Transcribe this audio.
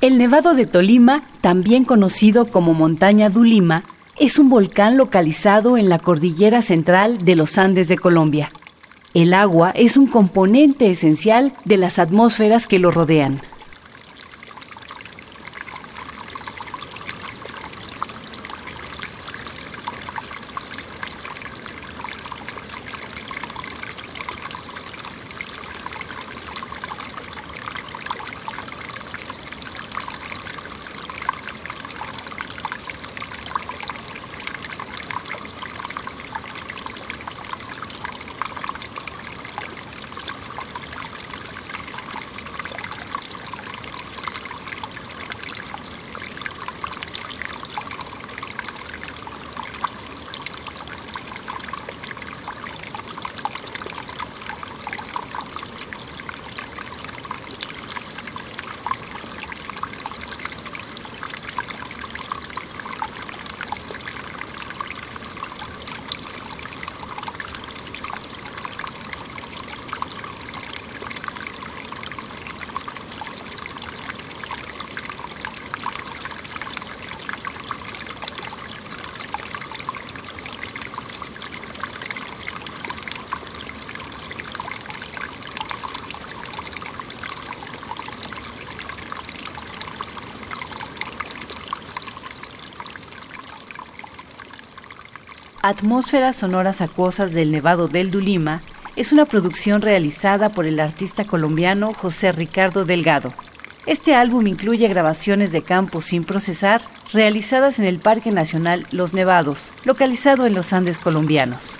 El Nevado de Tolima, también conocido como Montaña Dulima, es un volcán localizado en la cordillera central de los Andes de Colombia. El agua es un componente esencial de las atmósferas que lo rodean. Atmósferas sonoras acuosas del Nevado del Dulima es una producción realizada por el artista colombiano José Ricardo Delgado. Este álbum incluye grabaciones de campo sin procesar realizadas en el Parque Nacional Los Nevados, localizado en los Andes colombianos.